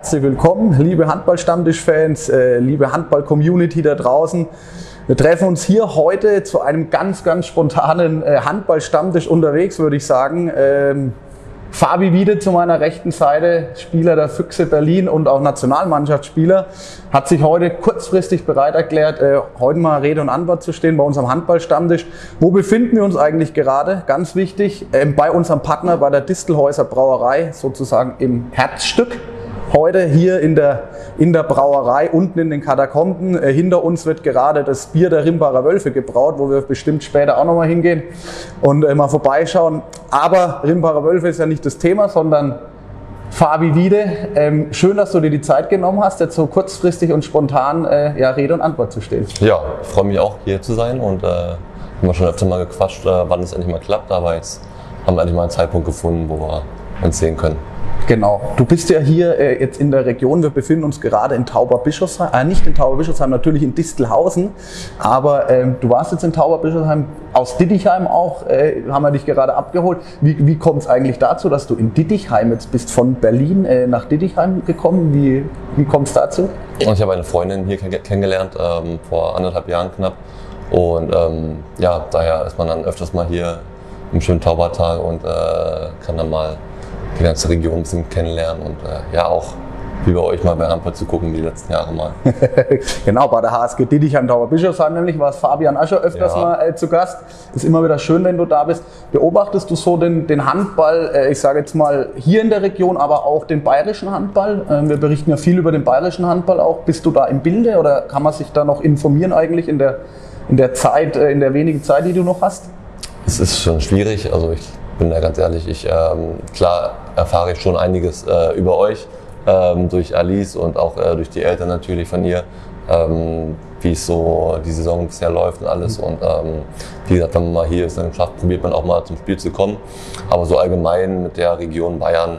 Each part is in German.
herzlich willkommen, liebe Handball-Stammtisch-Fans, äh, liebe Handball-Community da draußen. Wir treffen uns hier heute zu einem ganz, ganz spontanen äh, Handball-Stammtisch unterwegs, würde ich sagen. Ähm, Fabi Wiede zu meiner rechten Seite, Spieler der Füchse Berlin und auch Nationalmannschaftsspieler, hat sich heute kurzfristig bereit erklärt, äh, heute mal Rede und Antwort zu stehen bei unserem Handballstammtisch. Wo befinden wir uns eigentlich gerade? Ganz wichtig, ähm, bei unserem Partner, bei der Distelhäuser Brauerei, sozusagen im Herzstück heute hier in der, in der Brauerei, unten in den Katakomben. Äh, hinter uns wird gerade das Bier der Rimbacher Wölfe gebraut, wo wir bestimmt später auch nochmal hingehen und äh, mal vorbeischauen. Aber Rimbacher Wölfe ist ja nicht das Thema, sondern Fabi Wiede, ähm, schön, dass du dir die Zeit genommen hast, jetzt so kurzfristig und spontan äh, ja, Rede und Antwort zu stehen. Ja, ich freue mich auch hier zu sein und äh, haben wir schon öfter mal gequatscht, äh, wann es endlich mal klappt, aber jetzt haben wir endlich mal einen Zeitpunkt gefunden, wo wir uns sehen können. Genau. Du bist ja hier äh, jetzt in der Region. Wir befinden uns gerade in Tauberbischofsheim. Äh, nicht in Tauberbischofsheim, natürlich in Distelhausen. Aber ähm, du warst jetzt in Tauberbischofsheim, aus Dittichheim auch, äh, haben wir dich gerade abgeholt. Wie, wie kommt es eigentlich dazu, dass du in Dittichheim jetzt bist, von Berlin äh, nach Dittichheim gekommen? Wie, wie kommt es dazu? Ich habe eine Freundin hier kennengelernt, ähm, vor anderthalb Jahren knapp. Und ähm, ja, daher ist man dann öfters mal hier im schönen Taubertal und äh, kann dann mal die ganze Region ein bisschen kennenlernen und äh, ja auch wie bei euch mal bei Handball zu gucken die letzten Jahre mal. genau, bei der HSG Dittichheim Dauerbischofsheim nämlich war es Fabian Ascher öfters ja. mal äh, zu Gast. Ist immer wieder schön, wenn du da bist. Beobachtest du so den, den Handball, äh, ich sage jetzt mal hier in der Region, aber auch den bayerischen Handball? Äh, wir berichten ja viel über den bayerischen Handball auch. Bist du da im Bilde oder kann man sich da noch informieren eigentlich in der, in der Zeit, äh, in der wenigen Zeit, die du noch hast? Es ist schon schwierig. Also ich bin da ganz ehrlich, ich, ähm, klar erfahre ich schon einiges äh, über euch, ähm, durch Alice und auch äh, durch die Eltern natürlich von ihr, ähm, wie es so die Saison bisher läuft und alles. Und ähm, wie gesagt, wenn man mal hier ist, dann schafft, probiert man auch mal zum Spiel zu kommen. Aber so allgemein mit der Region Bayern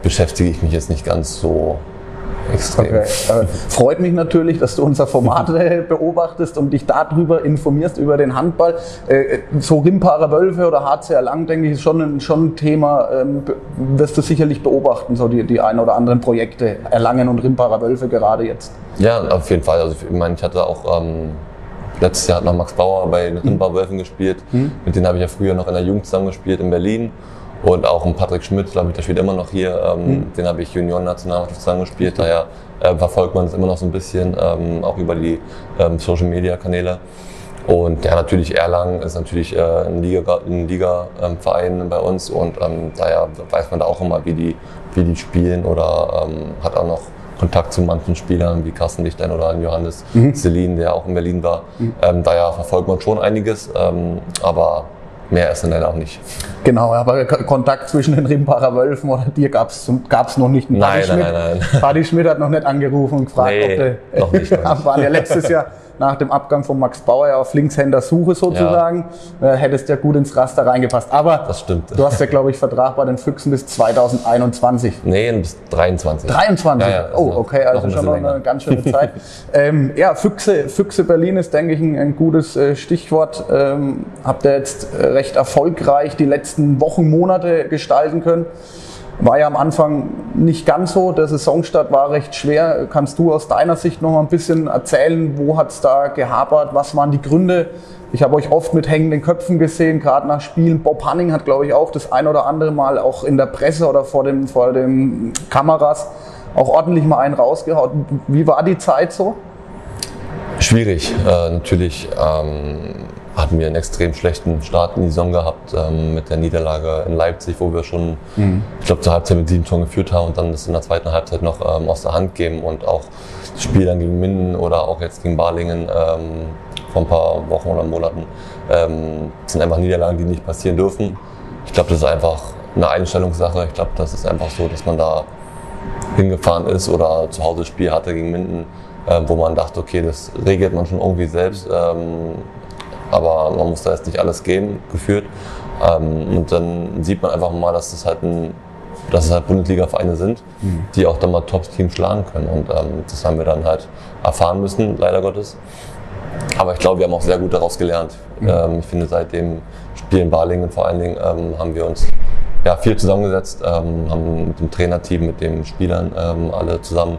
beschäftige ich mich jetzt nicht ganz so Extrem. Okay. Äh, freut mich natürlich, dass du unser Format beobachtest und dich darüber informierst, über den Handball. Äh, so Rimparer Wölfe oder HCR Lang, denke ich, ist schon ein, schon ein Thema, ähm, wirst du sicherlich beobachten, so die, die ein oder anderen Projekte, Erlangen und Rimparer Wölfe gerade jetzt. Ja, auf jeden Fall. Also ich meine, ich hatte auch ähm, letztes Jahr hat noch Max Bauer bei den Rimparer Wölfen gespielt. Mhm. Mit denen habe ich ja früher noch in der Jugend zusammen gespielt in Berlin. Und auch ein Patrick Schmidt, glaube ich, der spielt immer noch hier. Ähm, mhm. Den habe ich Junioren-Nationalmannschaft zusammengespielt. Daher äh, verfolgt man es immer noch so ein bisschen, ähm, auch über die ähm, Social-Media-Kanäle. Und ja, natürlich Erlangen ist natürlich äh, ein Liga-Verein Liga, ähm, bei uns und ähm, daher weiß man da auch immer, wie die, wie die spielen oder ähm, hat auch noch Kontakt zu manchen Spielern wie Carsten Lichtlein oder Johannes mhm. Selin, der auch in Berlin war. Mhm. Ähm, daher verfolgt man schon einiges, aber Mehr ist dann auch nicht. Genau, aber Kontakt zwischen den Rimparer Wölfen oder dir gab es noch nicht. Nein, nein, nein, nein. Paddy Schmidt hat noch nicht angerufen und gefragt, nee, ob der, noch nicht. waren ja letztes Jahr nach dem Abgang von Max Bauer ja auf Linkshänder-Suche sozusagen. Ja. Äh, hättest ja gut ins Raster reingepasst. Aber du hast ja, glaube ich, Vertrag bei den Füchsen bis 2021. Nee, bis 23. 23? Ja, ja, oh, okay, also schon noch eine ganz schöne Zeit. ähm, ja, Füchse, Füchse Berlin ist, denke ich, ein, ein gutes äh, Stichwort. Ähm, habt ihr jetzt recht erfolgreich die letzten Wochen, Monate gestalten können. War ja am Anfang nicht ganz so. Der Saisonstart war recht schwer. Kannst du aus deiner Sicht noch mal ein bisschen erzählen, wo hat es da gehapert? Was waren die Gründe? Ich habe euch oft mit hängenden Köpfen gesehen, gerade nach Spielen. Bob Hanning hat, glaube ich, auch das ein oder andere Mal auch in der Presse oder vor den, vor den Kameras auch ordentlich mal einen rausgehaut. Wie war die Zeit so? Schwierig, äh, natürlich. Ähm hatten wir einen extrem schlechten Start in die Saison gehabt ähm, mit der Niederlage in Leipzig, wo wir schon, mhm. ich glaube, zur Halbzeit mit sieben Toren geführt haben und dann das in der zweiten Halbzeit noch ähm, aus der Hand geben und auch das Spiel dann gegen Minden oder auch jetzt gegen Balingen ähm, vor ein paar Wochen oder Monaten ähm, sind einfach Niederlagen, die nicht passieren dürfen. Ich glaube, das ist einfach eine Einstellungssache. Ich glaube, das ist einfach so, dass man da hingefahren ist oder zu Hause Spiel hatte gegen Minden, äh, wo man dachte, okay, das regelt man schon irgendwie selbst. Ähm, aber man muss da jetzt nicht alles geben, geführt. Ähm, und dann sieht man einfach mal, dass das halt ein dass es halt Bundesliga-Vereine sind, mhm. die auch dann mal Top-Teams schlagen können. Und ähm, das haben wir dann halt erfahren müssen, leider Gottes. Aber ich glaube, wir haben auch sehr gut daraus gelernt. Mhm. Ähm, ich finde, seit dem Spiel in Balingen vor allen Dingen ähm, haben wir uns ja, viel zusammengesetzt, ähm, haben mit dem Trainerteam, mit den Spielern ähm, alle zusammen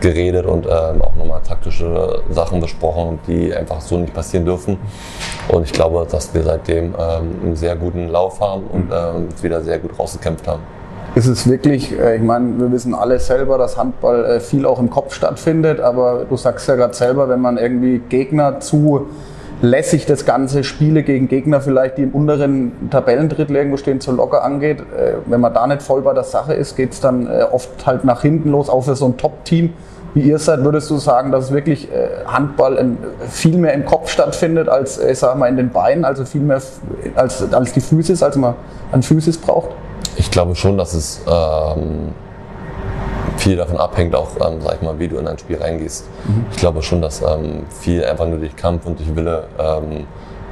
geredet und ähm, auch nochmal taktische Sachen besprochen, die einfach so nicht passieren dürfen. Und ich glaube, dass wir seitdem ähm, einen sehr guten Lauf haben und ähm, wieder sehr gut rausgekämpft haben. Ist es wirklich, äh, ich meine, wir wissen alle selber, dass Handball äh, viel auch im Kopf stattfindet, aber du sagst ja gerade selber, wenn man irgendwie Gegner zu lässig das ganze Spiele gegen Gegner vielleicht, die im unteren Tabellendrittel irgendwo stehen, zu locker angeht. Äh, wenn man da nicht voll bei der Sache ist, geht es dann oft halt nach hinten los, auch für so ein Top-Team wie ihr seid, würdest du sagen, dass wirklich Handball viel mehr im Kopf stattfindet als, ich sag mal, in den Beinen, also viel mehr als, als die Physis, als man an Physis braucht? Ich glaube schon, dass es ähm, viel davon abhängt, auch, ähm, sag ich mal, wie du in ein Spiel reingehst. Mhm. Ich glaube schon, dass ähm, viel einfach nur durch Kampf und durch Wille, ähm,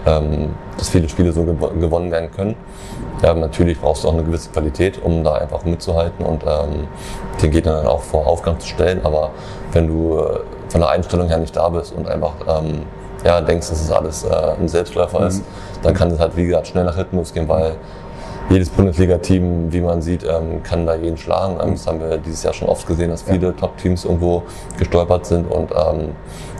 ähm, dass viele Spiele so gew gewonnen werden können. natürlich brauchst du auch eine gewisse Qualität, um da einfach mitzuhalten und ähm, den Gegner dann auch vor Aufgang zu stellen. Aber wenn du äh, von der Einstellung her nicht da bist und einfach ja, denkst, dass es alles äh, ein Selbstläufer mhm. ist, dann kann es halt, wie gesagt, schnell nach hinten losgehen, weil jedes Bundesliga-Team, wie man sieht, ähm, kann da jeden schlagen. Ähm, das haben wir dieses Jahr schon oft gesehen, dass viele ja. Top-Teams irgendwo gestolpert sind. Und ähm,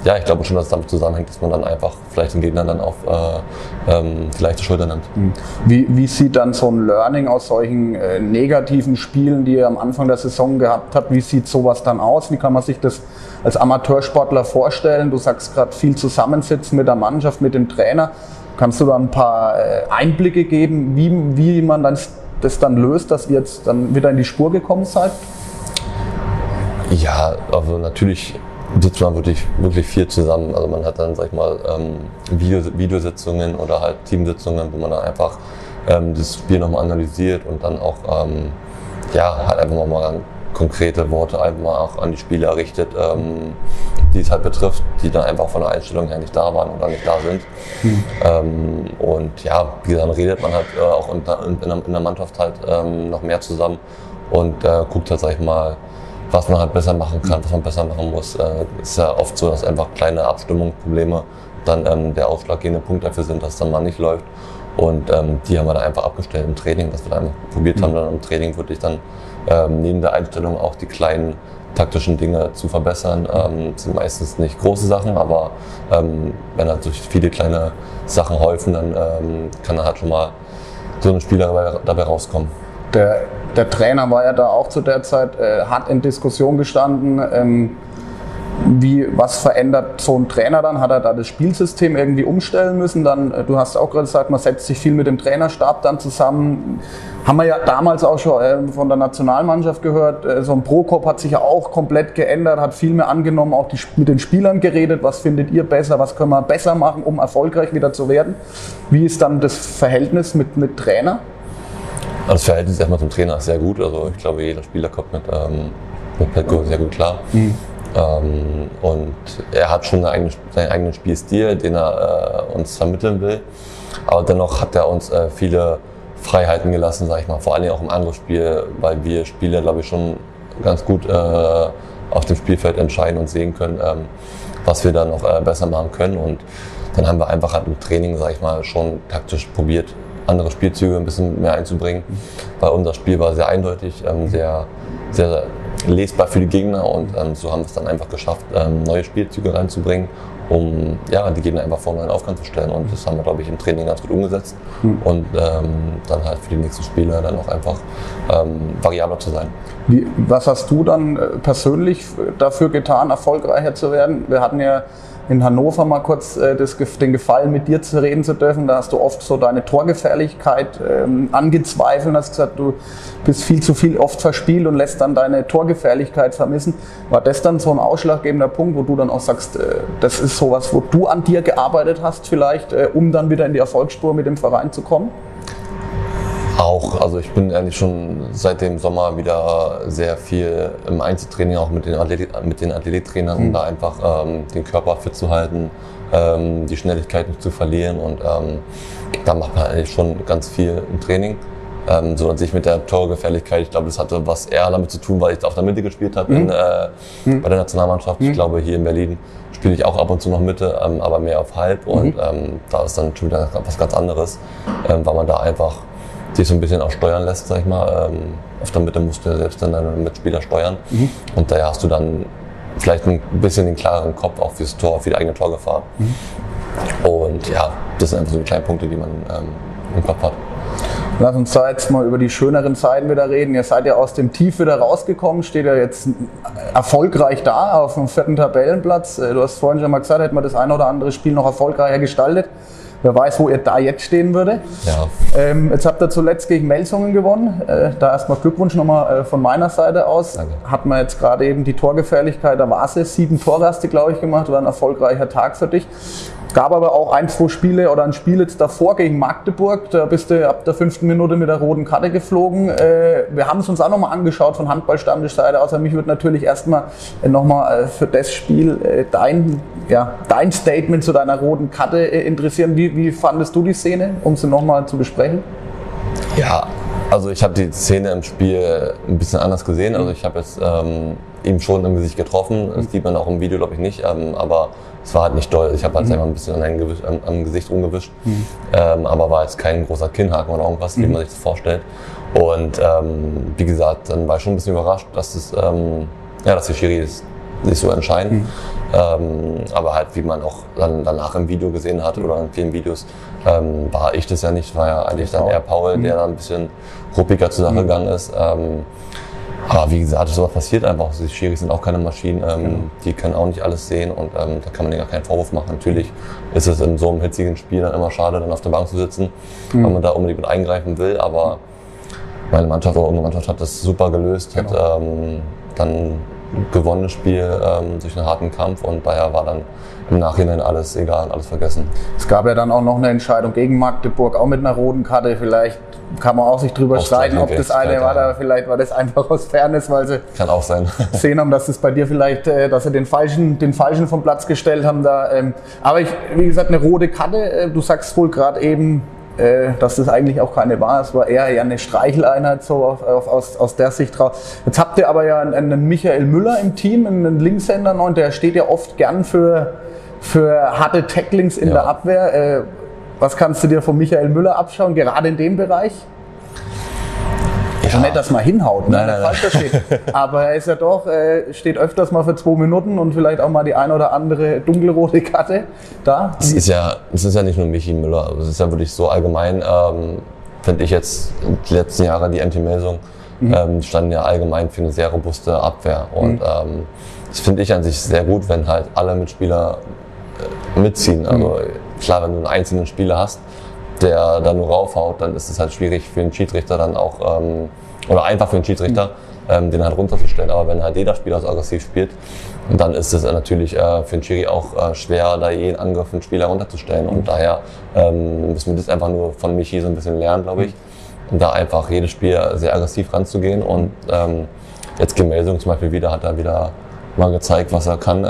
ja, ich glaube schon, dass es damit zusammenhängt, dass man dann einfach vielleicht den Gegner dann auf äh, ähm, die leichte Schulter nimmt. Hm. Wie, wie sieht dann so ein Learning aus solchen äh, negativen Spielen, die ihr am Anfang der Saison gehabt habt, wie sieht sowas dann aus? Wie kann man sich das als Amateursportler vorstellen? Du sagst gerade viel zusammensitzen mit der Mannschaft, mit dem Trainer. Kannst du da ein paar äh, Einblicke geben, wie, wie man dann das dann löst, dass ihr jetzt dann wieder in die Spur gekommen seid? Ja, also natürlich sitzt man wirklich, wirklich viel zusammen. Also man hat dann, sag ich mal, ähm, Video, Videositzungen oder halt Teamsitzungen, wo man dann einfach ähm, das Spiel nochmal analysiert und dann auch ähm, ja, halt einfach mal konkrete Worte einfach mal auch an die Spieler richtet, ähm, die es halt betrifft, die dann einfach von der Einstellung her nicht da waren oder nicht da sind. Mhm. Ähm, und ja, wie gesagt, dann redet man halt äh, auch in, in, in, der Mannschaft halt ähm, noch mehr zusammen und äh, guckt halt, sag ich mal, was man halt besser machen kann, was man besser machen muss. Äh, ist ja oft so, dass einfach kleine Abstimmungsprobleme dann ähm, der ausschlaggebende Punkt dafür sind, dass es dann mal nicht läuft. Und ähm, die haben wir dann einfach abgestellt im Training, dass wir dann probiert haben, dann im Training wirklich dann ähm, neben der Einstellung auch die kleinen taktischen Dinge zu verbessern. Ähm, sind meistens nicht große Sachen, aber ähm, wenn halt durch viele kleine Sachen häufen, dann ähm, kann da halt schon mal so ein Spieler dabei, dabei rauskommen. Der, der, Trainer war ja da auch zu der Zeit, äh, hat in Diskussion gestanden. Ähm, wie, was verändert so ein Trainer dann? Hat er da das Spielsystem irgendwie umstellen müssen? Dann, äh, du hast auch gerade gesagt, man setzt sich viel mit dem Trainerstab dann zusammen. Haben wir ja damals auch schon äh, von der Nationalmannschaft gehört. Äh, so ein Prokop hat sich ja auch komplett geändert, hat viel mehr angenommen, auch die, mit den Spielern geredet. Was findet ihr besser? Was können wir besser machen, um erfolgreich wieder zu werden? Wie ist dann das Verhältnis mit, mit Trainer? Also das Verhältnis erstmal zum Trainer ist sehr gut. Also ich glaube, jeder Spieler kommt mit, ähm, mit Petko sehr gut klar. Mhm. Ähm, und er hat schon eigene, seinen eigenen Spielstil, den er äh, uns vermitteln will. Aber dennoch hat er uns äh, viele Freiheiten gelassen, sage ich mal. Vor allem auch im Angriffsspiel, weil wir Spiele, glaube ich, schon ganz gut äh, auf dem Spielfeld entscheiden und sehen können, ähm, was wir da noch äh, besser machen können. Und dann haben wir einfach halt im Training, sage ich mal, schon taktisch probiert, andere Spielzüge ein bisschen mehr einzubringen, weil unser Spiel war sehr eindeutig, ähm, sehr, sehr lesbar für die Gegner und ähm, so haben wir es dann einfach geschafft, ähm, neue Spielzüge reinzubringen um ja, die Gegner einfach vor neuen Aufgaben zu stellen. Und das haben wir, glaube ich, im Training ganz gut umgesetzt. Mhm. Und ähm, dann halt für die nächsten Spiele dann auch einfach ähm, variabler zu sein. Wie, was hast du dann äh, persönlich dafür getan, erfolgreicher zu werden? Wir hatten ja in Hannover mal kurz äh, das, den Gefallen, mit dir zu reden zu dürfen. Da hast du oft so deine Torgefährlichkeit ähm, angezweifelt, hast gesagt, du bist viel zu viel oft verspielt und lässt dann deine Torgefährlichkeit vermissen. War das dann so ein ausschlaggebender Punkt, wo du dann auch sagst, äh, das ist sowas, wo du an dir gearbeitet hast vielleicht, äh, um dann wieder in die Erfolgsspur mit dem Verein zu kommen? Auch, also ich bin eigentlich schon seit dem Sommer wieder sehr viel im Einzeltraining, auch mit den, Athlet mit den Athletiktrainern, um mhm. da einfach ähm, den Körper fit zu halten, ähm, die Schnelligkeit nicht zu verlieren und ähm, da macht man eigentlich schon ganz viel im Training. Ähm, so an sich mit der Torgefährlichkeit, ich glaube, das hatte was eher damit zu tun, weil ich auf der Mitte gespielt habe mhm. äh, mhm. bei der Nationalmannschaft. Ich mhm. glaube, hier in Berlin spiele ich auch ab und zu noch Mitte, ähm, aber mehr auf Halb und mhm. ähm, da ist dann schon wieder was ganz anderes, ähm, weil man da einfach dich so ein bisschen auch steuern lässt, sag ich mal. Ähm, auf der Mitte musst du ja selbst dann deine Mitspieler steuern. Mhm. Und daher hast du dann vielleicht ein bisschen den klareren Kopf auch fürs Tor, für die eigene Torgefahr. Mhm. Und ja, das sind einfach so die kleinen Punkte, die man ähm, im Kopf hat. Lass uns da jetzt mal über die schöneren Zeiten wieder reden. Ihr seid ja aus dem Tief wieder rausgekommen, steht ja jetzt erfolgreich da auf dem vierten Tabellenplatz. Äh, Du hast vorhin schon mal gesagt, hätte man das ein oder andere Spiel noch erfolgreicher gestaltet. Wer weiß, wo ihr da jetzt stehen würde. Ja, Ähm, jetzt habt ihr zuletzt gegen Melsungen gewonnen. Äh, da erstmal Glückwunsch nochmal äh, von meiner Seite aus. Danke. Hat man jetzt gerade eben die Torgefährlichkeit, da war es. Sieben Tore hast du, glaube ich, gemacht. War ein erfolgreicher Tag für dich. Gab aber auch ein, zwei Spiele oder ein Spiel jetzt davor gegen Magdeburg. Da bist du ab der fünften Minute mit der roten Karte geflogen. Äh, wir haben es uns auch nochmal angeschaut von Handballstammtischseite aus. Aber mich würde natürlich erstmal nochmal äh, für das Spiel äh, dein, ja, dein Statement zu deiner roten Karte äh, interessieren. Wie, wie fandest du die Szene, um sie nochmal zu besprechen? Ja, also ich habe die Szene im Spiel ein bisschen anders gesehen. Also ich habe jetzt ähm, ihm schon im Gesicht getroffen. Das sieht man auch im Video, glaube ich, nicht. Ähm, aber es war halt nicht doll. Ich habe halt einfach ein bisschen an am, Gesicht rumgewischt. Ähm, aber war jetzt kein großer Kinnhaken oder irgendwas, wie man sich das vorstellt. Und ähm, wie gesagt, dann war ich schon ein bisschen überrascht, dass, das, ähm, ja, dass die Schiris sich so entscheiden. Ähm, aber halt, wie man auch dann danach im Video gesehen hat oder in vielen Videos, ähm, war ich das ja nicht, war ja eigentlich dann Paul. eher Paul, der dann ein bisschen ruppiger zur Sache gegangen ist. Aber wie gesagt, sowas passiert einfach. Die Schiris sind auch keine Maschinen, ähm, die können auch nicht alles sehen und ähm, da kann man denen gar keinen Vorwurf machen. Natürlich ist es in so einem hitzigen Spiel dann immer schade, dann auf der Bank zu sitzen, weil man da unbedingt mit eingreifen will, aber meine Mannschaft oder unsere Mannschaft hat das super gelöst, hat ähm, dann gewonnenes Spiel ähm, durch einen harten Kampf und daher war dann im Nachhinein alles egal, alles vergessen. Es gab ja dann auch noch eine Entscheidung gegen Magdeburg, auch mit einer roten Karte. Vielleicht kann man auch sich drüber Aus streiten, ob das eine war, da vielleicht war das einfach aus Fairness, weil sie Kann auch sein. gesehen haben, dass es bei dir vielleicht, äh, dass sie den falschen, den falschen vom Platz gestellt haben da. Ähm, aber ich, wie gesagt, eine rote Karte. Äh, du sagst wohl gerade eben, äh, dass das eigentlich auch keine war. Es war eher ja eine Streicheleinheit so auf, auf, aus, aus der Sicht raus. Jetzt habt ihr aber ja einen, einen Michael Müller im Team, einen Linkshänder, und der steht ja oft gern für, für harte Tacklings in Ja. der Abwehr. Äh, was kannst du dir von Michael Müller abschauen, gerade in dem Bereich? Ja. nicht, dass man hinhaut, ne? Nein, nein, versteht. Aber er ist ja doch, äh, steht öfters mal für zwei Minuten und vielleicht auch mal die ein oder andere dunkelrote Karte da. Es ist ja, es ist ja nicht nur Michi Müller, es ist ja wirklich so allgemein, ähm, finde ich jetzt die letzten Jahre die MT Melsung ähm, standen ja allgemein für eine sehr robuste Abwehr und ähm, das finde ich an sich sehr gut, wenn halt alle Mitspieler mitziehen. Also klar, wenn du einen einzelnen Spieler hast, der da nur raufhaut, dann ist es halt schwierig für einen Schiedsrichter dann auch, ähm, oder einfach für einen Schiedsrichter, ähm, den halt runterzustellen. Aber wenn halt jeder Spieler so aggressiv spielt, dann ist es natürlich äh, für einen Schiri auch äh, schwer, da jeden Angriff einen Spieler runterzustellen. Und daher ähm, müssen wir das einfach nur von Michi so ein bisschen lernen, glaube ich. Da einfach jedes Spiel sehr aggressiv ranzugehen. Und ähm, jetzt gegen Melsung zum Beispiel wieder, hat er wieder mal gezeigt, was er kann, äh,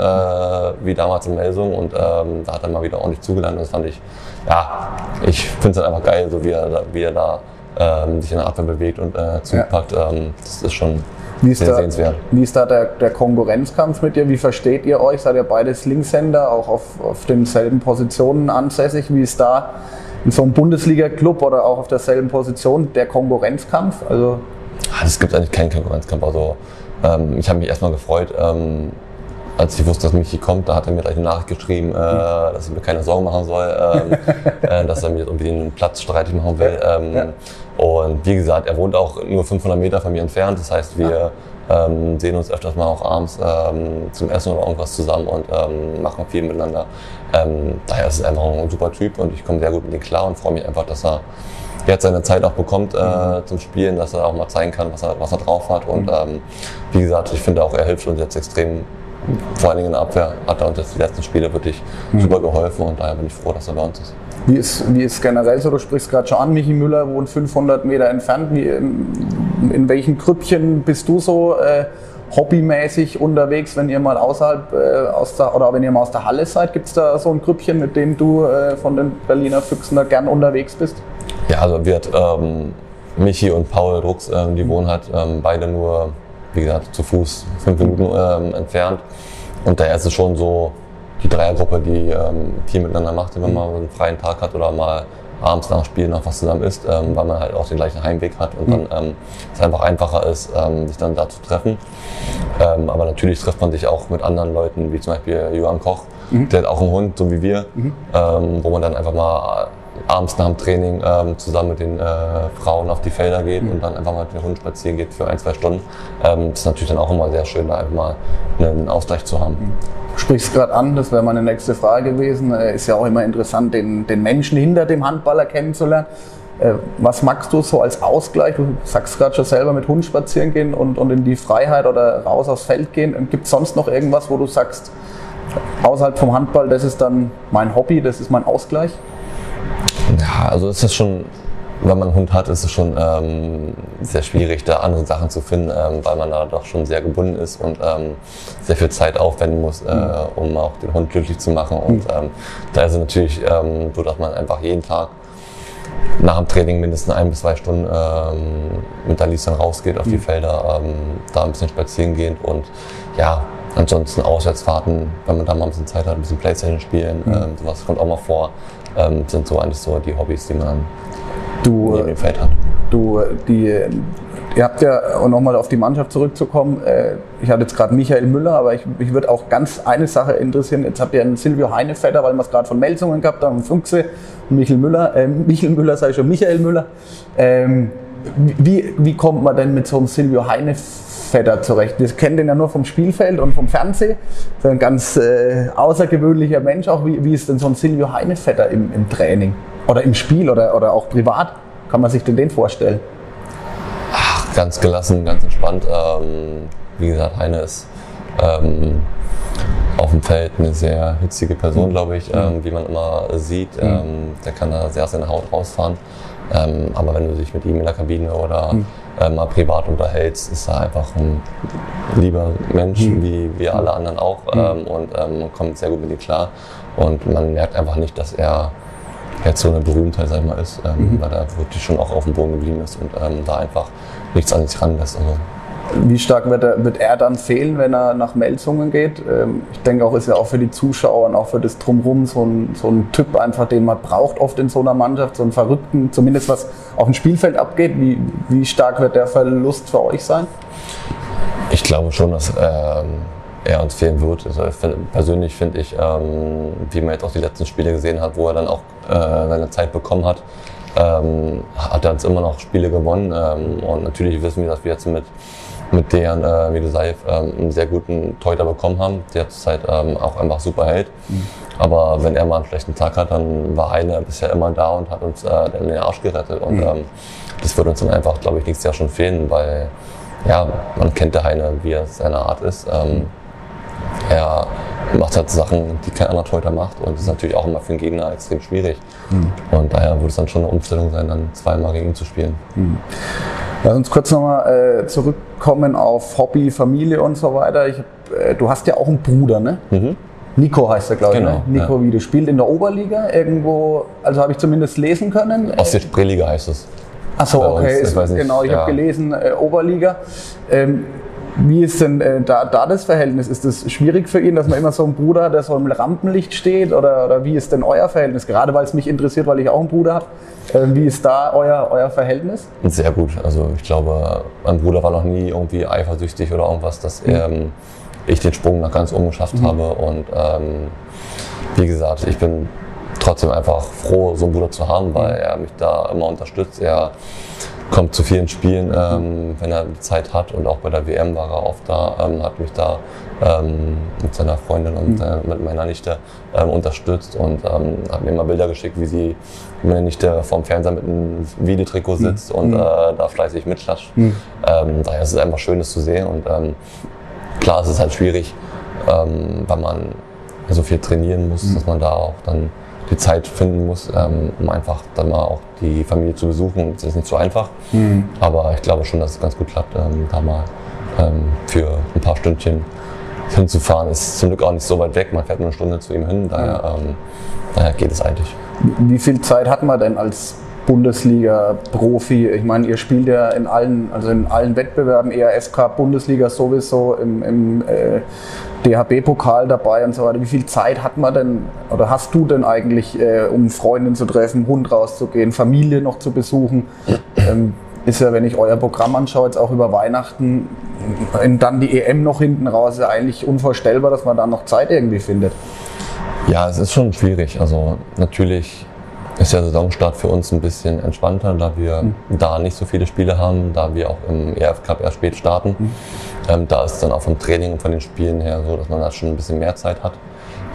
wie damals in Melsung. Und ähm, da hat er mal wieder ordentlich zugelernt. Und das fand ich, ja, ich finde es einfach geil, so wie er, da- wie er da ähm, sich in der Abwehr bewegt und äh, zupackt. Ähm, das ist schon Wie ist, sehr da, sehenswert. wie ist da der, der Konkurrenzkampf mit dir? Wie versteht ihr euch? Seid ihr beides Linkshänder, auch auf, auf denselben Positionen ansässig? Wie ist da in so einem Bundesliga-Club oder auch auf derselben Position der Konkurrenzkampf? Also Ah, Es gibt eigentlich keinen Konkurrenzkampf. Also, ähm, ich habe mich erstmal gefreut, ähm, als ich wusste, dass Michi kommt, da hat er mir gleich eine Nachricht geschrieben, äh, dass ich mir keine Sorgen machen soll, ähm, äh, dass er mir irgendwie einen Platz streitig machen will. Ähm, Ja. Und wie gesagt, er wohnt auch nur 500 Meter von mir entfernt. Das heißt, wir ähm, sehen uns öfters mal auch abends ähm, zum Essen oder irgendwas zusammen und ähm, machen viel miteinander. Ähm, daher ist es einfach ein super Typ und ich komme sehr gut mit ihm klar und freue mich einfach, dass er jetzt seine Zeit auch bekommt äh, zum Spielen, dass er auch mal zeigen kann, was er, was er drauf hat. Und ähm, wie gesagt, ich finde auch, er hilft uns jetzt extrem, vor allen Dingen in der Abwehr, hat er uns jetzt die letzten Spiele wirklich super geholfen und daher bin ich froh, dass er bei uns ist. Wie ist, wie ist generell so, du sprichst gerade schon an, Michi Müller wohnt 500 Meter entfernt. Wie, in, in welchen Grüppchen bist du so äh, hobbymäßig unterwegs, wenn ihr mal außerhalb äh, aus der, oder wenn ihr mal aus der Halle seid? Gibt es da so ein Grüppchen, mit dem du äh, von den Berliner Füchsen da gern unterwegs bist? Ja, also wird ähm, Michi und Paul Drucks, ähm, die wohnen halt ähm, beide nur, wie gesagt, zu Fuß fünf Minuten ähm, entfernt. Und daher ist es schon so die Dreiergruppe, die ähm, viel miteinander macht, wenn man einen freien Tag hat oder mal abends nach dem Spiel noch was zusammen isst, ähm, weil man halt auch den gleichen Heimweg hat und dann ähm, es einfach einfacher ist, ähm, sich dann da zu treffen. Ähm, aber natürlich trifft man sich auch mit anderen Leuten, wie zum Beispiel Johann Koch, der hat auch einen Hund, so wie wir, ähm, wo man dann einfach mal abends nach dem Training ähm, zusammen mit den äh, Frauen auf die Felder geht und dann einfach mal mit dem Hund spazieren geht für ein, zwei Stunden. Ähm, das ist natürlich dann auch immer sehr schön, da einfach mal einen Ausgleich zu haben. Du sprichst gerade an, das wäre meine nächste Frage gewesen. Äh, Ist ja auch immer interessant, den, den Menschen hinter dem Handballer kennenzulernen. Äh, Was magst du so als Ausgleich? Du sagst gerade schon selber mit Hund spazieren gehen und, und in die Freiheit oder raus aufs Feld gehen. Gibt es sonst noch irgendwas, wo du sagst, außerhalb vom Handball, das ist dann mein Hobby, das ist mein Ausgleich? Ja, also es ist schon, wenn man einen Hund hat, ist es schon ähm, sehr schwierig, da andere Sachen zu finden, ähm, weil man da doch schon sehr gebunden ist und ähm, sehr viel Zeit aufwenden muss, äh, um auch den Hund glücklich zu machen. Und ähm, da ist es natürlich ähm, so, dass man einfach jeden Tag nach dem Training mindestens ein bis zwei Stunden ähm, mit der Lisa rausgeht auf die Felder, ähm, da ein bisschen spazieren geht und ja, ansonsten Auswärtsfahrten, wenn man da mal ein bisschen Zeit hat, ein bisschen Playstation spielen, ähm, sowas kommt auch mal vor, ähm, sind so eigentlich so die Hobbys, die man Du, neben dem Feld hat. Du, die, ihr habt ja, um nochmal auf die Mannschaft zurückzukommen, äh, ich hatte jetzt gerade Michael Müller, aber ich, mich würde auch ganz eine Sache interessieren. Jetzt habt ihr einen Silvio Heinevetter, weil wir es gerade von Melsungen gehabt haben, Funxe, Michael Müller, äh, Michael Müller, sage ich schon, Michael Müller. Ähm, wie, wie kommt man denn mit so einem Silvio Heinevetter zurecht? Wir kennen den ja nur vom Spielfeld und vom Fernsehen. So ein ganz äh, außergewöhnlicher Mensch auch. Wie, wie ist denn so ein Silvio Heinevetter im, im Training? Oder im Spiel oder, oder auch privat? Kann man sich denn den vorstellen? ganz gelassen, ganz entspannt. Ähm, wie gesagt, Heine ist ähm, auf dem Feld eine sehr hitzige Person, glaube ich, ähm, wie man immer sieht. Ähm, der kann da sehr aus seiner Haut rausfahren. Ähm, aber wenn du dich mit ihm in der Kabine oder ähm, mal privat unterhältst, ist er einfach ein lieber Mensch, wie wir alle anderen auch. Ähm, und ähm, man kommt sehr gut mit ihm klar. Und man merkt einfach nicht, dass er jetzt so eine Berühmtheit, sag ich mal, ist, ähm, weil er wirklich schon auch auf dem Boden geblieben ist und ähm, da einfach nichts an sich ranlässt. Also, Wie stark wird er, wird er dann fehlen, wenn er nach Melsungen geht? Ähm, Ich denke auch, ist ja auch für die Zuschauer und auch für das Drumherum so ein, so ein Typ einfach, den man braucht oft in so einer Mannschaft, so einen Verrückten, zumindest was auf dem Spielfeld abgeht. Wie, wie stark wird der Verlust für euch sein? ich glaube schon, dass ähm, er uns fehlen wird. Also persönlich finde ich, ähm, wie man jetzt auch die letzten Spiele gesehen hat, wo er dann auch äh, seine Zeit bekommen hat, ähm, hat er uns immer noch Spiele gewonnen. Ähm, und natürlich wissen wir, dass wir jetzt mit, mit Dejan äh, Milosaev ähm, einen sehr guten Torhüter bekommen haben, der zurzeit ähm, auch einfach super hält. Aber wenn er mal einen schlechten Tag hat, dann war Heine bisher immer da und hat uns äh, den Arsch gerettet. Und ähm, das wird uns dann einfach, glaube ich, nächstes Jahr schon fehlen, weil ja, man kennt der Heine, wie er seine Art ist. Ähm, er macht halt Sachen, die kein anderer Torhüter macht und das ist natürlich auch immer für den Gegner extrem schwierig. Und daher wird es dann schon eine Umstellung sein, dann zweimal gegen ihn zu spielen. Lass uns kurz nochmal äh, zurückkommen auf Hobby, Familie und so weiter. Ich, äh, du hast ja auch einen Bruder, ne? Nico heißt er, glaube Genau, ich. Ne? Nico ja. Wiede spielt in der Oberliga irgendwo, also habe ich zumindest lesen können. Aus der Spreeliga heißt es. Achso, uns, okay, ich ist, genau, ich ja. habe gelesen, äh, Oberliga. Ähm, wie ist denn äh, da, da das Verhältnis? Ist es schwierig für ihn, dass man immer so einen Bruder hat, der so im Rampenlicht steht? Oder, oder wie ist denn euer Verhältnis? Gerade weil es mich interessiert, weil ich auch einen Bruder habe. Äh, wie ist da euer, euer Verhältnis? Sehr gut. Also ich glaube, mein Bruder war noch nie irgendwie eifersüchtig oder irgendwas, dass ähm, ich den Sprung nach ganz oben geschafft habe. Und ähm, wie gesagt, ich bin trotzdem einfach froh, so einen Bruder zu haben, weil er mich da immer unterstützt. Er kommt zu vielen Spielen, ähm, wenn er Zeit hat. Und auch bei der WM war er oft da, ähm, hat mich da ähm, mit seiner Freundin und äh, mit meiner Nichte ähm, unterstützt und ähm, hat mir immer Bilder geschickt, wie sie meine Nichte vorm Fernseher mit einem Videotrikot sitzt und äh, da fleißig mitklatscht. Ähm, daher ist es einfach schön, das zu sehen. Und klar, es ist halt schwierig, weil man so viel trainieren muss, dass man da auch dann die Zeit finden muss, ähm, um einfach dann mal auch die Familie zu besuchen. Das ist nicht so einfach, aber ich glaube schon, dass es ganz gut klappt, ähm, da mal ähm, für ein paar Stündchen hinzufahren. Ist zum Glück auch nicht so weit weg, man fährt nur eine Stunde zu ihm hin, daher, ähm, daher geht es eigentlich. Wie viel Zeit hat man denn als Bundesliga-Profi. Ich meine, ihr spielt ja in allen, also in allen Wettbewerben, ERFK, Bundesliga sowieso, im, im äh, DHB-Pokal dabei und so weiter. Wie viel Zeit hat man denn oder hast du denn eigentlich, äh, um Freundin zu treffen, Hund rauszugehen, Familie noch zu besuchen? Ähm, ist ja, wenn ich euer Programm anschaue, jetzt auch über Weihnachten, und dann die EM noch hinten raus, ist ja eigentlich unvorstellbar, dass man da noch Zeit irgendwie findet. Ja, es ist schon schwierig. Also natürlich ist der Saisonstart für uns ein bisschen entspannter, da wir mhm. da nicht so viele Spiele haben, da wir auch im ERF Cup erst spät starten. Mhm. Ähm, da ist es dann auch vom Training und von den Spielen her so, dass man da schon ein bisschen mehr Zeit hat.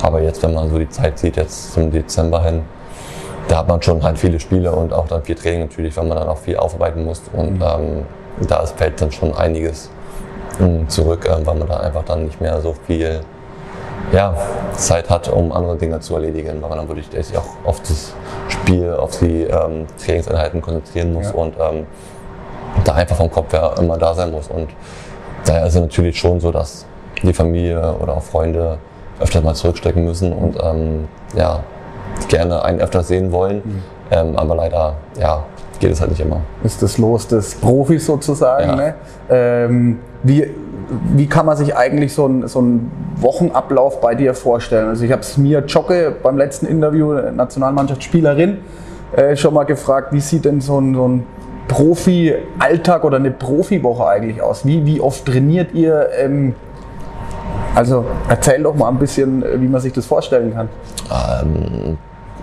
Aber jetzt, wenn man so die Zeit sieht, jetzt zum Dezember hin, da hat man schon halt viele Spiele und auch dann viel Training natürlich, weil man dann auch viel aufarbeiten muss. Und mhm. ähm, da fällt dann schon einiges ähm, zurück, äh, weil man da einfach dann nicht mehr so viel ja, Zeit hat, um andere Dinge zu erledigen, weil man dann wirklich auch auf das Spiel, auf die ähm, Trainingseinheiten konzentrieren muss ja. und ähm, da einfach vom Kopf her immer da sein muss. Und daher ist es natürlich schon so, dass die Familie oder auch Freunde öfter mal zurückstecken müssen und ähm, ja, gerne einen öfter sehen wollen. Mhm. Ähm, aber leider ja, geht es halt nicht immer. Ist das Los des Profis sozusagen. Ja. Ne? Ähm, wie, wie kann man sich eigentlich so einen so Wochenablauf bei dir vorstellen? Also ich habe es mir Jocke beim letzten Interview, Nationalmannschaftsspielerin, äh, schon mal gefragt, wie sieht denn so ein, so ein Profi-Alltag oder eine Profiwoche eigentlich aus? Wie, wie oft trainiert ihr? Ähm, also erzähl doch mal ein bisschen, äh, wie man sich das vorstellen kann. Ähm,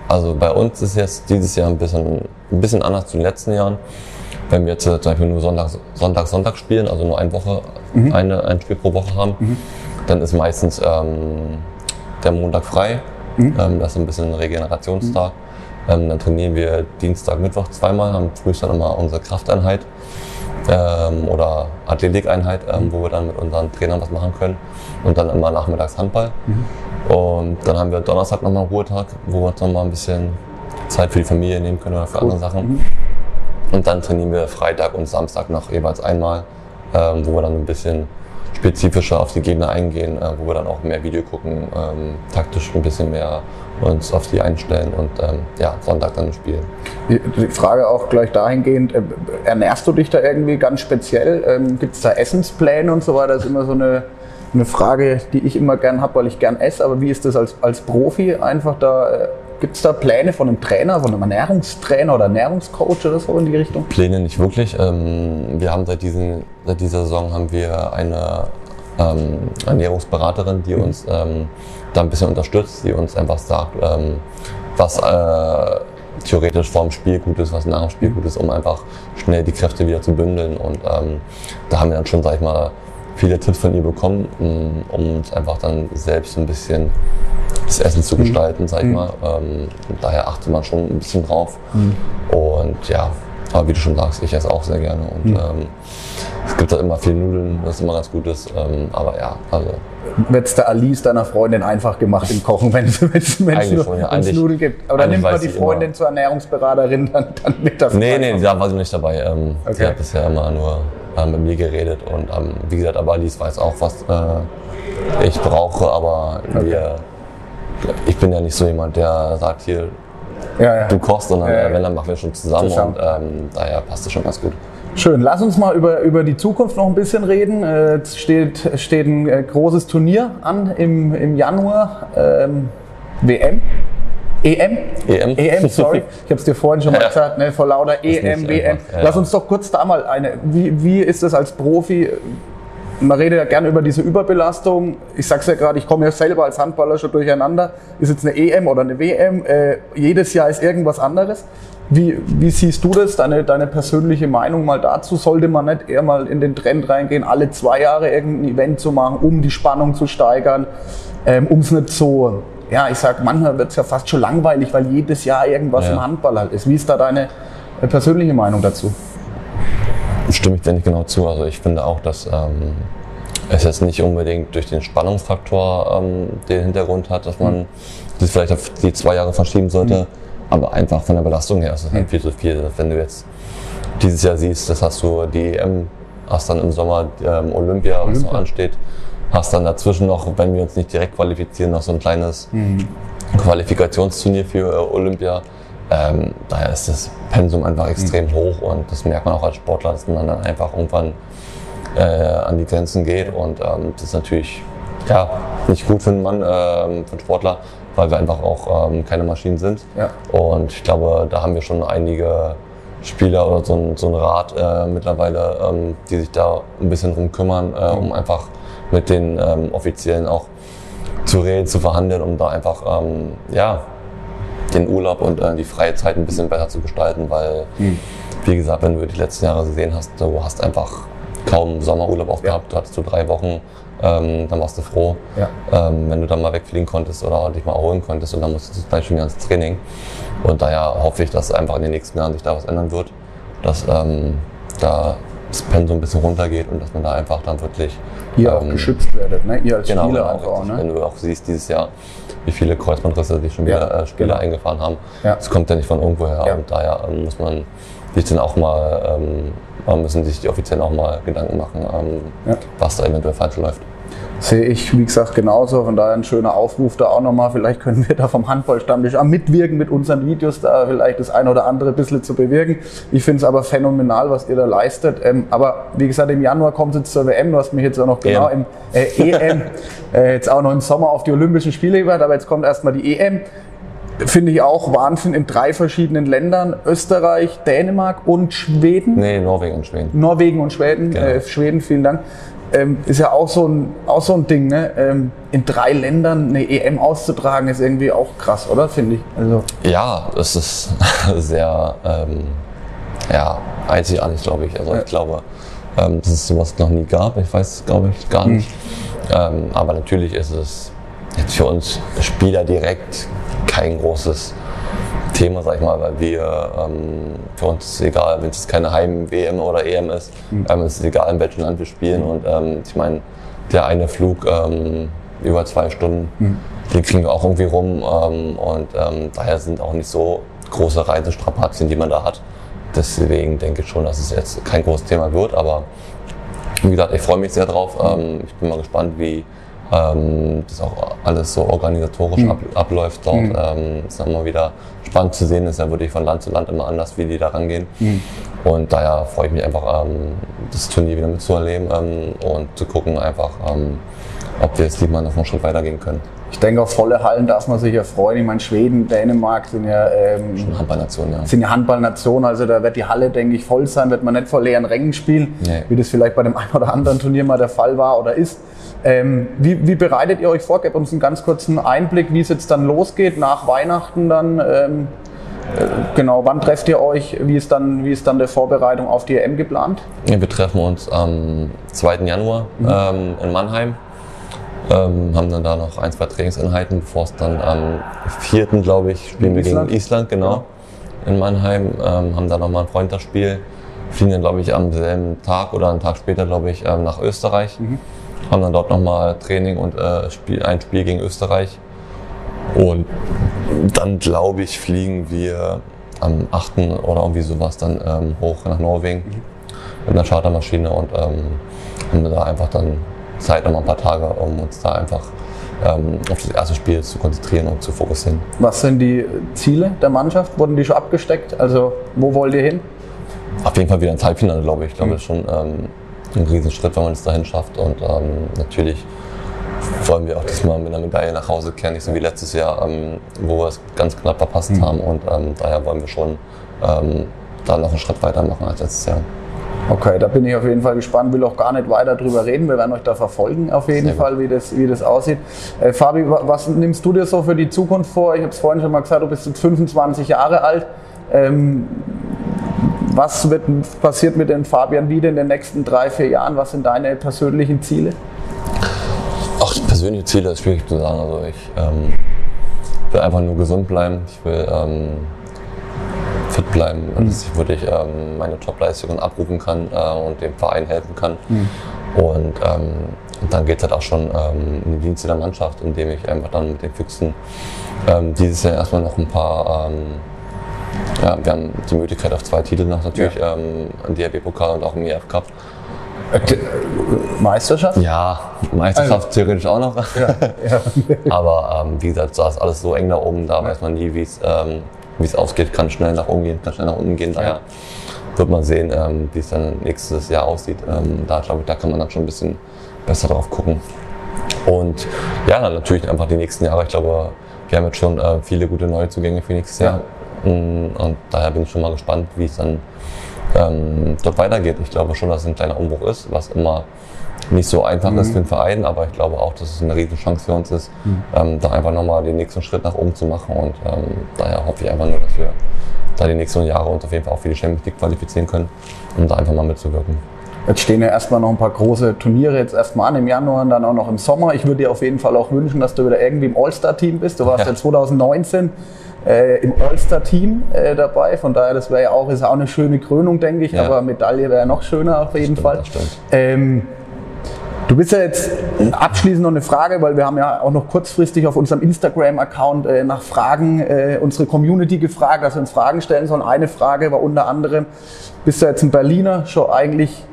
also bei uns ist jetzt dieses Jahr ein bisschen, ein bisschen anders zu den letzten Jahren. Wenn wir jetzt zum Beispiel nur Sonntag, Sonntag, Sonntag spielen, also nur eine Woche, mhm. eine, ein Spiel pro Woche haben, mhm. dann ist meistens ähm, der Montag frei. Mhm. Ähm, das ist ein bisschen ein Regenerationstag. Mhm. Ähm, dann trainieren wir Dienstag, Mittwoch zweimal, haben frühst dann immer unsere Krafteinheit ähm, oder Athletikeinheit, ähm, wo wir dann mit unseren Trainern was machen können. Und dann immer nachmittags Handball. Mhm. Und dann haben wir Donnerstag nochmal einen Ruhetag, wo wir uns nochmal ein bisschen Zeit für die Familie nehmen können oder für cool. andere Sachen. Mhm. Und dann trainieren wir Freitag und Samstag noch jeweils einmal, ähm, wo wir dann ein bisschen spezifischer auf die Gegner eingehen, äh, wo wir dann auch mehr Video gucken, ähm, taktisch ein bisschen mehr uns auf die einstellen und ähm, ja, Sonntag dann spielen. Die Frage auch gleich dahingehend, äh, ernährst du dich da irgendwie ganz speziell? Ähm, Gibt es da Essenspläne und so weiter? Das ist immer so eine, eine Frage, die ich immer gern habe, weil ich gern esse. Aber wie ist das als, als Profi einfach da? Äh, Gibt es da Pläne von einem Trainer, von einem Ernährungstrainer oder Ernährungscoach oder so in die Richtung? Pläne nicht wirklich. Ähm, wir haben seit, diesen, seit dieser Saison haben wir eine ähm, Ernährungsberaterin, die uns ähm, da ein bisschen unterstützt, die uns einfach sagt, ähm, was äh, theoretisch vor dem Spiel gut ist, was nach dem Spiel gut ist, um einfach schnell die Kräfte wieder zu bündeln. Und ähm, da haben wir dann schon, sag ich mal, viele Tipps von ihr bekommen, um uns einfach dann selbst ein bisschen das Essen zu mhm. gestalten, mhm. sag ich mal. Ähm, daher achtet man schon ein bisschen drauf. Mhm. Und ja, aber wie du schon sagst, ich esse auch sehr gerne. Und mhm. ähm, es gibt da immer viel Nudeln, was immer ganz gut ist. Ähm, aber ja, also. Wird es der Alice deiner Freundin einfach gemacht im Kochen, wenn es, nur, ja, Nudeln gibt? Oder nimmt man die Freundin zur Ernährungsberaterin dann, dann mit das? Nee, nee, da war sie nicht dabei. Ähm, okay. Sie hat bisher immer nur äh, mit mir geredet. Und ähm, wie gesagt, aber Alice weiß auch, was äh, ich brauche. Aber okay. wir, ich bin ja nicht so jemand, der sagt hier, ja, ja. du kochst, sondern ja, wenn, dann machen wir schon zusammen. zusammen. Und ähm, daher passt es schon ganz gut. Schön. Lass uns mal über, über die Zukunft noch ein bisschen reden. Äh, es steht, steht ein äh, großes Turnier an im, im Januar. Ähm, WM. EM? EM. EM, sorry. Ich habe es dir vorhin schon mal ja. gesagt, ne, vor lauter EM, WM. Ja, Lass uns doch kurz da mal eine. Wie, wie ist es als Profi? Man redet ja gerne über diese Überbelastung. Ich sag's ja gerade, ich komme ja selber als Handballer schon durcheinander. Ist jetzt eine EM oder eine WM? Äh, jedes Jahr ist irgendwas anderes. Wie, wie siehst du das, deine, deine persönliche Meinung mal dazu? Sollte man nicht eher mal in den Trend reingehen, alle zwei Jahre irgendein Event zu machen, um die Spannung zu steigern, ähm, um es nicht so, ja, ich sag, manchmal wird es ja fast schon langweilig, weil jedes Jahr irgendwas ja. im Handball halt ist. Wie ist da deine äh, persönliche Meinung dazu? Stimme ich dir nicht genau zu. Also ich finde auch, dass ähm, es jetzt nicht unbedingt durch den Spannungsfaktor ähm, den Hintergrund hat, dass man mhm. das vielleicht auf die zwei Jahre verschieben sollte. Mhm aber einfach von der Belastung her ist es halt viel zu viel. Wenn du jetzt dieses Jahr siehst, das hast du die EM, hast dann im Sommer ähm, Olympia, was noch ansteht, hast dann dazwischen noch, wenn wir uns nicht direkt qualifizieren, noch so ein kleines mhm. Qualifikationsturnier für äh, Olympia. Ähm, daher ist das Pensum einfach extrem hoch und das merkt man auch als Sportler, dass man dann einfach irgendwann äh, an die Grenzen geht und ähm, das ist natürlich ja, nicht gut für einen Mann, ähm, für einen Sportler, weil wir einfach auch ähm, keine Maschinen sind. Ja. Und ich glaube, da haben wir schon einige Spieler oder so ein, so ein Rat äh, mittlerweile, ähm, die sich da ein bisschen drum kümmern, äh, um einfach mit den ähm, Offiziellen auch zu reden, zu verhandeln, um da einfach ähm, ja, den Urlaub und äh, die freie Zeit ein bisschen besser zu gestalten, weil, wie gesagt, wenn du die letzten Jahre gesehen hast, du hast einfach kaum Sommerurlaub auch gehabt, du hattest so drei Wochen, ähm, dann warst du froh, Ja. ähm, wenn du dann mal wegfliegen konntest oder dich mal erholen konntest und dann musstest du gleich schon ins Training. Und daher hoffe ich, dass einfach in den nächsten Jahren sich da was ändern wird, dass ähm, da das Pensum ein bisschen runtergeht und dass man da einfach dann wirklich Ihr auch ähm, geschützt werdet, ne? ihr als Genau, Spieler genau, einfach auch. richtig. Ne? Wenn du auch siehst dieses Jahr, wie viele Kreuzbandrisse sich schon Ja, wieder äh, Spieler genau. eingefahren haben. Ja. Das kommt ja nicht von irgendwoher Ja. und daher ähm, muss man sich dann auch mal, ähm, müssen sich die Offiziellen auch mal Gedanken machen, ähm, Ja. was da eventuell falsch läuft. Sehe ich, wie gesagt, genauso. Von daher ein schöner Aufruf da auch nochmal. Vielleicht können wir da vom Handballstammtisch auch mitwirken mit unseren Videos, da vielleicht das eine oder andere ein bisschen zu bewirken. Ich finde es aber phänomenal, was ihr da leistet. Ähm, aber wie gesagt, im Januar kommt es jetzt zur WM. Du hast mich jetzt auch noch genau EM. im äh, EM, äh, jetzt auch noch im Sommer auf die Olympischen Spiele gewartet, aber jetzt kommt erstmal die EM. Finde ich auch Wahnsinn in drei verschiedenen Ländern. Österreich, Dänemark und Schweden. Nee, Norwegen und Schweden. Norwegen und Schweden. Genau. Äh, Schweden, vielen Dank. Ähm, ist ja auch so ein, auch so ein Ding, ne? Ähm, in drei Ländern eine EM auszutragen, ist irgendwie auch krass, oder? Finde ich. Also, Ja, das ist sehr ähm, ja, einzigartig, glaube ich. Also Ja. ich glaube, ähm, dass es sowas noch nie gab. Ich weiß, glaube ich, gar nicht. Ähm, aber natürlich ist es jetzt für uns Spieler direkt kein großes Thema, sag ich mal, weil wir, ähm, für uns ist es egal, wenn es keine Heim-WM oder EM ist, ähm, es ist egal, in welchem Land wir spielen. Und ähm, ich meine, der eine Flug ähm, über zwei Stunden, den kriegen wir auch irgendwie rum. Ähm, und ähm, daher sind auch nicht so große Reisestrapazien, die man da hat. Deswegen denke ich schon, dass es jetzt kein großes Thema wird. Aber wie gesagt, ich freue mich sehr drauf. Ähm, ich bin mal gespannt, wie ähm, das auch alles so organisatorisch ab, abläuft dort. Ähm, ist mal wieder spannend zu sehen. Ist ja wirklich von Land zu Land immer anders, wie die da rangehen. Und daher freue ich mich einfach, ähm, das Turnier wieder mitzuerleben ähm, und zu gucken einfach, ähm, ob wir jetzt lieber noch einen Schritt weitergehen können. ich denke, auf volle Hallen darf man sich ja freuen. Ich meine, Schweden, Dänemark sind ja, ähm, Handballnation, ja. sind ja Handballnationen, also da wird die Halle, denke ich, voll sein, wird man nicht vor leeren Rängen spielen, Nee. wie das vielleicht bei dem einen oder anderen Turnier mal der Fall war oder ist. Ähm, wie, wie bereitet ihr euch vor? Gebt uns einen ganz kurzen Einblick, wie es jetzt dann losgeht, nach Weihnachten dann. Ähm, äh, genau, wann trefft ihr euch? Wie ist dann, wie ist dann die Vorbereitung auf die EM geplant? Ja, Wir treffen uns am 2. Januar ähm, in Mannheim. Ähm, haben dann da noch ein, zwei Trainingseinheiten, bevor es dann am 4. glaube ich, spielen wir Island? gegen Island, genau, in Mannheim. Ähm, haben dann nochmal ein Freundschaftsspiel. Fliegen dann, glaube ich, am selben Tag oder einen Tag später, glaube ich, ähm, nach Österreich. Haben dann dort nochmal Training und äh, Spiel, ein Spiel gegen Österreich. Und dann, glaube ich, fliegen wir am 8. oder irgendwie sowas dann ähm, hoch nach Norwegen mit einer Chartermaschine und ähm, haben da einfach dann Zeit, noch mal ein paar Tage, um uns da einfach ähm, auf das erste Spiel zu konzentrieren und zu fokussieren. Was sind die Ziele der Mannschaft? Wurden die schon abgesteckt? Also, wo wollt ihr hin? Auf jeden Fall wieder ins Halbfinale, glaube ich. Ich glaube, ist schon ähm, ein Riesenschritt, wenn man es dahin schafft. Und ähm, natürlich wollen wir auch diesmal mit einer Medaille nach Hause kehren, nicht so wie letztes Jahr, ähm, wo wir es ganz knapp verpasst haben. Und ähm, daher wollen wir schon ähm, da noch einen Schritt weiter machen als letztes Jahr. Okay, da bin ich auf jeden Fall gespannt, will auch gar nicht weiter drüber reden. Wir werden euch da verfolgen, auf jeden. Fall, wie das, wie das aussieht. Äh, Fabi, wa- was nimmst du dir so für die Zukunft vor? Ich habe es vorhin schon mal gesagt, du bist jetzt 25 Jahre alt. Ähm, was wird passiert mit den Fabian Wiede in den nächsten drei, vier Jahren? Was sind deine persönlichen Ziele? Auch persönliche Ziele ist schwierig zu sagen. Also ich ähm, will einfach nur gesund bleiben. Ich will ähm, fit bleiben, dass ich wirklich ähm, meine Topleistungen abrufen kann äh, und dem Verein helfen kann. Und ähm, dann geht es halt auch schon ähm, in die Dienste der Mannschaft, indem ich einfach dann mit den Füchsen ähm, dieses Jahr erstmal noch ein paar ja, wir haben die Möglichkeit auf zwei Titel noch natürlich, ähm, im DRB-Pokal und auch im EF Cup. Meisterschaft? Ja, Meisterschaft theoretisch auch noch. ja. Aber ähm, wie gesagt, da ist alles so eng da oben, da weiß man nie, wie es ähm, es ausgeht, kann schnell nach oben gehen, kann schnell nach unten gehen. Daher wird man sehen, ähm, wie es dann nächstes Jahr aussieht. Ähm, da glaube ich, da kann man dann schon ein bisschen besser drauf gucken. Und ja, dann natürlich einfach die nächsten Jahre. Ich glaube, wir haben jetzt schon äh, viele gute neue Zugänge für nächstes Jahr. Und daher bin ich schon mal gespannt, wie es dann ähm, dort weitergeht. Ich glaube schon, dass es ein kleiner Umbruch ist, was immer nicht so einfach ist für den Verein, aber ich glaube auch, dass es eine riesen Chance für uns ist, ähm, da einfach nochmal den nächsten Schritt nach oben zu machen. Und ähm, daher hoffe ich einfach nur, dass wir da die nächsten Jahre uns auf jeden Fall auch für die Champions League qualifizieren können, um da einfach mal mitzuwirken. Jetzt stehen ja erstmal noch ein paar große Turniere jetzt erstmal an im Januar und dann auch noch im Sommer. Ich würde dir auf jeden Fall auch wünschen, dass du wieder irgendwie im All-Star-Team bist. Du warst ja, Ja. 2019 äh, im All-Star-Team äh, dabei. Von daher, das wäre ja auch, ist auch eine schöne Krönung, denke ich. Ja. Aber Medaille wäre noch schöner auf jeden stimmt, Fall. Ähm, Du bist ja jetzt abschließend noch eine Frage, weil wir haben ja auch noch kurzfristig auf unserem Instagram-Account äh, nach Fragen äh, unsere Community gefragt, dass wir uns Fragen stellen sollen. Eine Frage war unter anderem, bist du jetzt ein Berliner schon eigentlich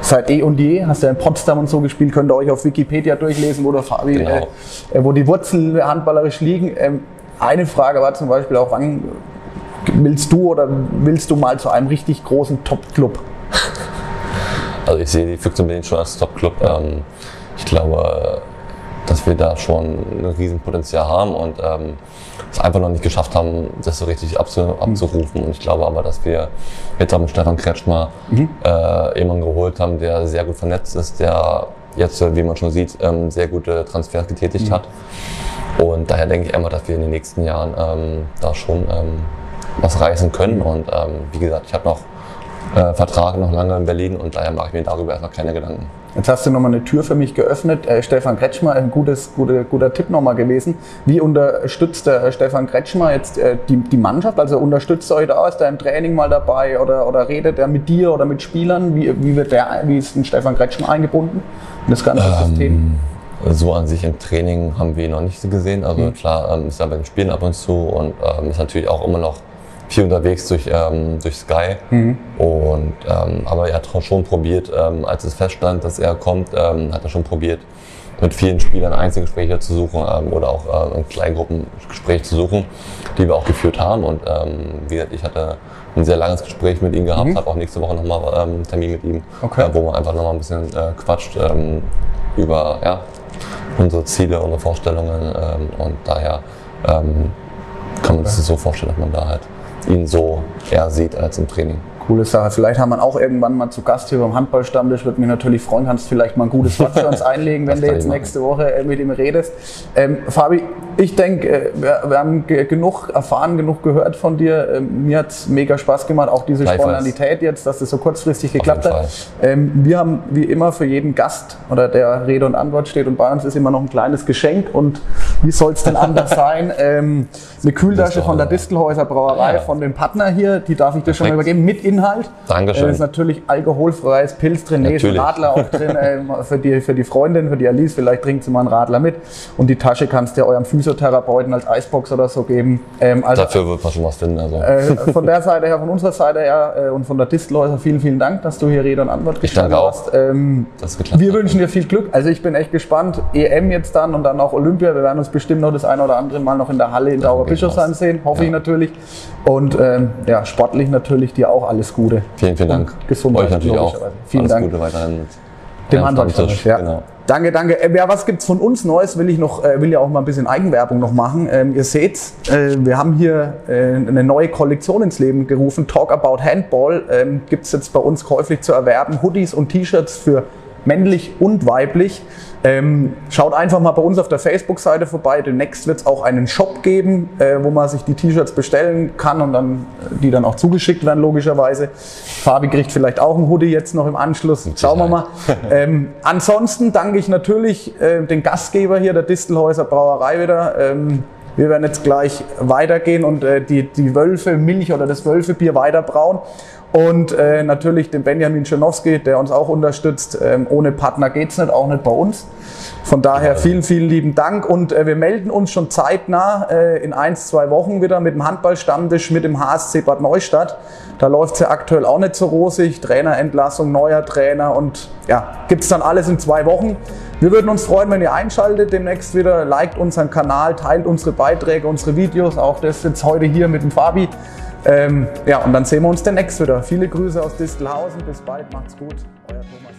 seit eh und je, hast ja in Potsdam und so gespielt, könnt ihr euch auf Wikipedia durchlesen, wo, der Fabi, Genau. äh, wo die Wurzeln handballerisch liegen. Ähm, eine Frage war zum Beispiel auch, wann willst du oder willst du mal zu einem richtig großen Top-Club? Also ich sehe die Füchse Berlin schon als Top-Club. Ähm, ich glaube, dass wir da schon ein Riesenpotenzial haben und ähm, es einfach noch nicht geschafft haben, das so richtig abzu abzurufen. Und ich glaube aber, dass wir jetzt mit Stefan Kretschmer äh, jemanden geholt haben, der sehr gut vernetzt ist, der jetzt, äh, wie man schon sieht, ähm, sehr gute Transfers getätigt hat. Und daher denke ich einfach, dass wir in den nächsten Jahren ähm, da schon ähm, was reißen können. Und ähm, wie gesagt, ich habe noch äh, Vertrag noch lange in Berlin und daher mache ich mir darüber erstmal keine Gedanken. Jetzt hast du nochmal eine Tür für mich geöffnet. Äh, Stefan Kretschmer, ein gutes, guter, guter Tipp nochmal gewesen. Wie unterstützt der äh, Stefan Kretschmer jetzt äh, die, die Mannschaft? Also unterstützt er euch da? Ist er im Training mal dabei oder, oder redet er mit dir oder mit Spielern? Wie, wie, wird der, wie ist ein Stefan Kretschmer eingebunden in das ganze System? So an sich im Training haben wir ihn noch nicht gesehen. Also klar, ähm, ist er bei den Spielen ab und zu und ähm, ist natürlich auch immer noch viel unterwegs durch, ähm, durch Sky. Und, ähm, aber er hat schon probiert, ähm, als es feststand, dass er kommt, ähm, hat er schon probiert, mit vielen Spielern Einzelgespräche zu suchen ähm, oder auch äh, in Kleingruppen Gespräche zu suchen, die wir auch geführt haben. Und ähm, wie gesagt, ich hatte ein sehr langes Gespräch mit ihm gehabt, habe auch nächste Woche nochmal ähm, einen Termin mit ihm, Okay. äh, wo man einfach nochmal ein bisschen äh, quatscht ähm, über ja, unsere Ziele, unsere Vorstellungen. Ähm, und daher ähm, kann man sich das so vorstellen, dass man da halt ihn so eher sieht als im Training. Coole Sache. Vielleicht haben wir auch irgendwann mal zu Gast hier beim Handballstammtisch. Würde mich natürlich freuen, kannst vielleicht mal ein gutes Wort für uns einlegen, wenn du jetzt nächste Woche äh, mit ihm redest. Ähm, Fabi, ich denke, äh, wir, wir haben ge- genug erfahren, genug gehört von dir. Ähm, mir hat es mega Spaß gemacht, auch diese. Spontanität jetzt, dass das so kurzfristig geklappt hat. Ähm, wir haben wie immer für jeden Gast oder der Rede und Antwort steht und bei uns ist immer noch ein kleines Geschenk und wie soll es denn anders sein? Ähm, eine Kühltasche von der Distelhäuser Brauerei, Ja. von dem Partner hier, die darf ich dir schon mal Perfekt. übergeben, mit Inhalt. Dankeschön. Äh, ist natürlich alkoholfreies Pilz drin, nee, ist ein. Radler auch drin ähm, für, die, für die Freundin, für die Alice, vielleicht trinkt sie mal einen Radler mit. Und die Tasche kannst du ja eurem Physiotherapeuten als Eisbox oder so geben. Ähm, also Dafür wird man schon was finden. Also. äh, von der Seite her, von unserer Seite her äh, und von der Distelhäuser vielen, vielen Dank, dass du hier Rede und Antwort gestanden danke auch. hast. Ähm, wir wünschen dir viel Glück. Also ich bin echt gespannt. EM jetzt dann und dann auch Olympia. Wir werden uns bestimmt noch das eine oder andere Mal noch in der Halle in Davon Dauerbischofsheim gehe ich aus. sehen, hoffe Ja. ich natürlich. Und ähm, ja, sportlich natürlich dir auch alles Gute. Vielen, vielen Dank. Gesundheit, Euch natürlich auch. Vielen Alles Dank. Gute weiterhin mit Dem Stammtisch. ja. Genau. Danke, danke. Äh, ja, was gibt's von uns Neues? Will ich noch, äh, will ja auch mal ein bisschen Eigenwerbung noch machen. Ähm, ihr seht, äh, wir haben hier äh, eine neue Kollektion ins Leben gerufen. Talk About Handball ähm, gibt's jetzt bei uns käuflich zu erwerben. Hoodies und T-Shirts für männlich und weiblich. Ähm, schaut einfach mal bei uns auf der Facebook-Seite vorbei. Demnächst wird es auch einen Shop geben, äh, wo man sich die T-Shirts bestellen kann und dann äh, die dann auch zugeschickt werden, logischerweise. Fabi kriegt vielleicht auch ein Hoodie jetzt noch im Anschluss. Schauen wir mal. ähm, ansonsten danke ich natürlich äh, den Gastgeber hier, der Distelhäuser Brauerei wieder. Ähm, wir werden jetzt gleich weitergehen und äh, die, die Wölfe Milch oder das Wölfebier weiter brauen. Und äh, natürlich den Benjamin Schenowski, der uns auch unterstützt. Ähm, ohne Partner geht's nicht, auch nicht bei uns. Von daher vielen, vielen lieben Dank und äh, wir melden uns schon zeitnah äh, in ein, zwei Wochen wieder mit dem Handballstammtisch mit dem HSC Bad Neustadt. Da läuft es ja aktuell auch nicht so rosig. Trainerentlassung, neuer Trainer und ja, gibt's dann alles in zwei Wochen. Wir würden uns freuen, wenn ihr einschaltet demnächst wieder. Liked unseren Kanal, teilt unsere Beiträge, unsere Videos. Auch das jetzt heute hier mit dem Fabi. Ähm, ja, und dann sehen wir uns demnächst wieder. Viele Grüße aus Distelhausen. Bis bald. Macht's gut. Euer Thomas.